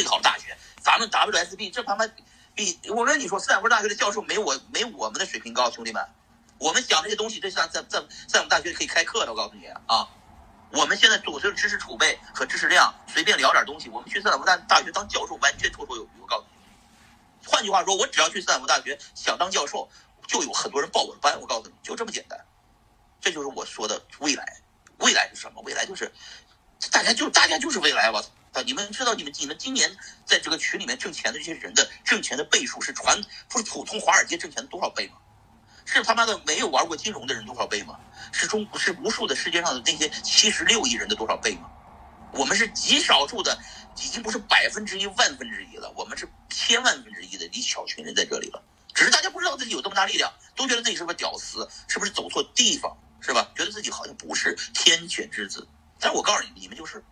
最好的大学，咱们 WSB 这他妈比我跟你说，斯坦福大学的教授没我没我们的水平高，兄弟们，我们讲这些东西，这像在在在我们大学可以开课的，我告诉你啊，我们现在组织的知识储备和知识量，随便聊点东西，我们去斯坦福大大学当教授完全绰绰有余，我告诉你。换句话说，我只要去斯坦福大学想当教授，就有很多人报我的班，我告诉你，就这么简单。这就是我说的未来，未来是什么？未来就是大家就大家就是未来，我操！啊你们知道你们你们今年在这个群里面挣钱的这些人的挣钱的倍数是传不是普通华尔街挣钱的多少倍吗？是他妈的没有玩过金融的人多少倍吗？是中是无数的世界上的那些七十六亿人的多少倍吗？我们是极少数的，已经不是百分之一万分之一了，我们是千万分之一的一小群人在这里了。只是大家不知道自己有这么大力量，都觉得自己是个屌丝，是不是走错地方，是吧？觉得自己好像不是天选之子。但我告诉你们，你们就是。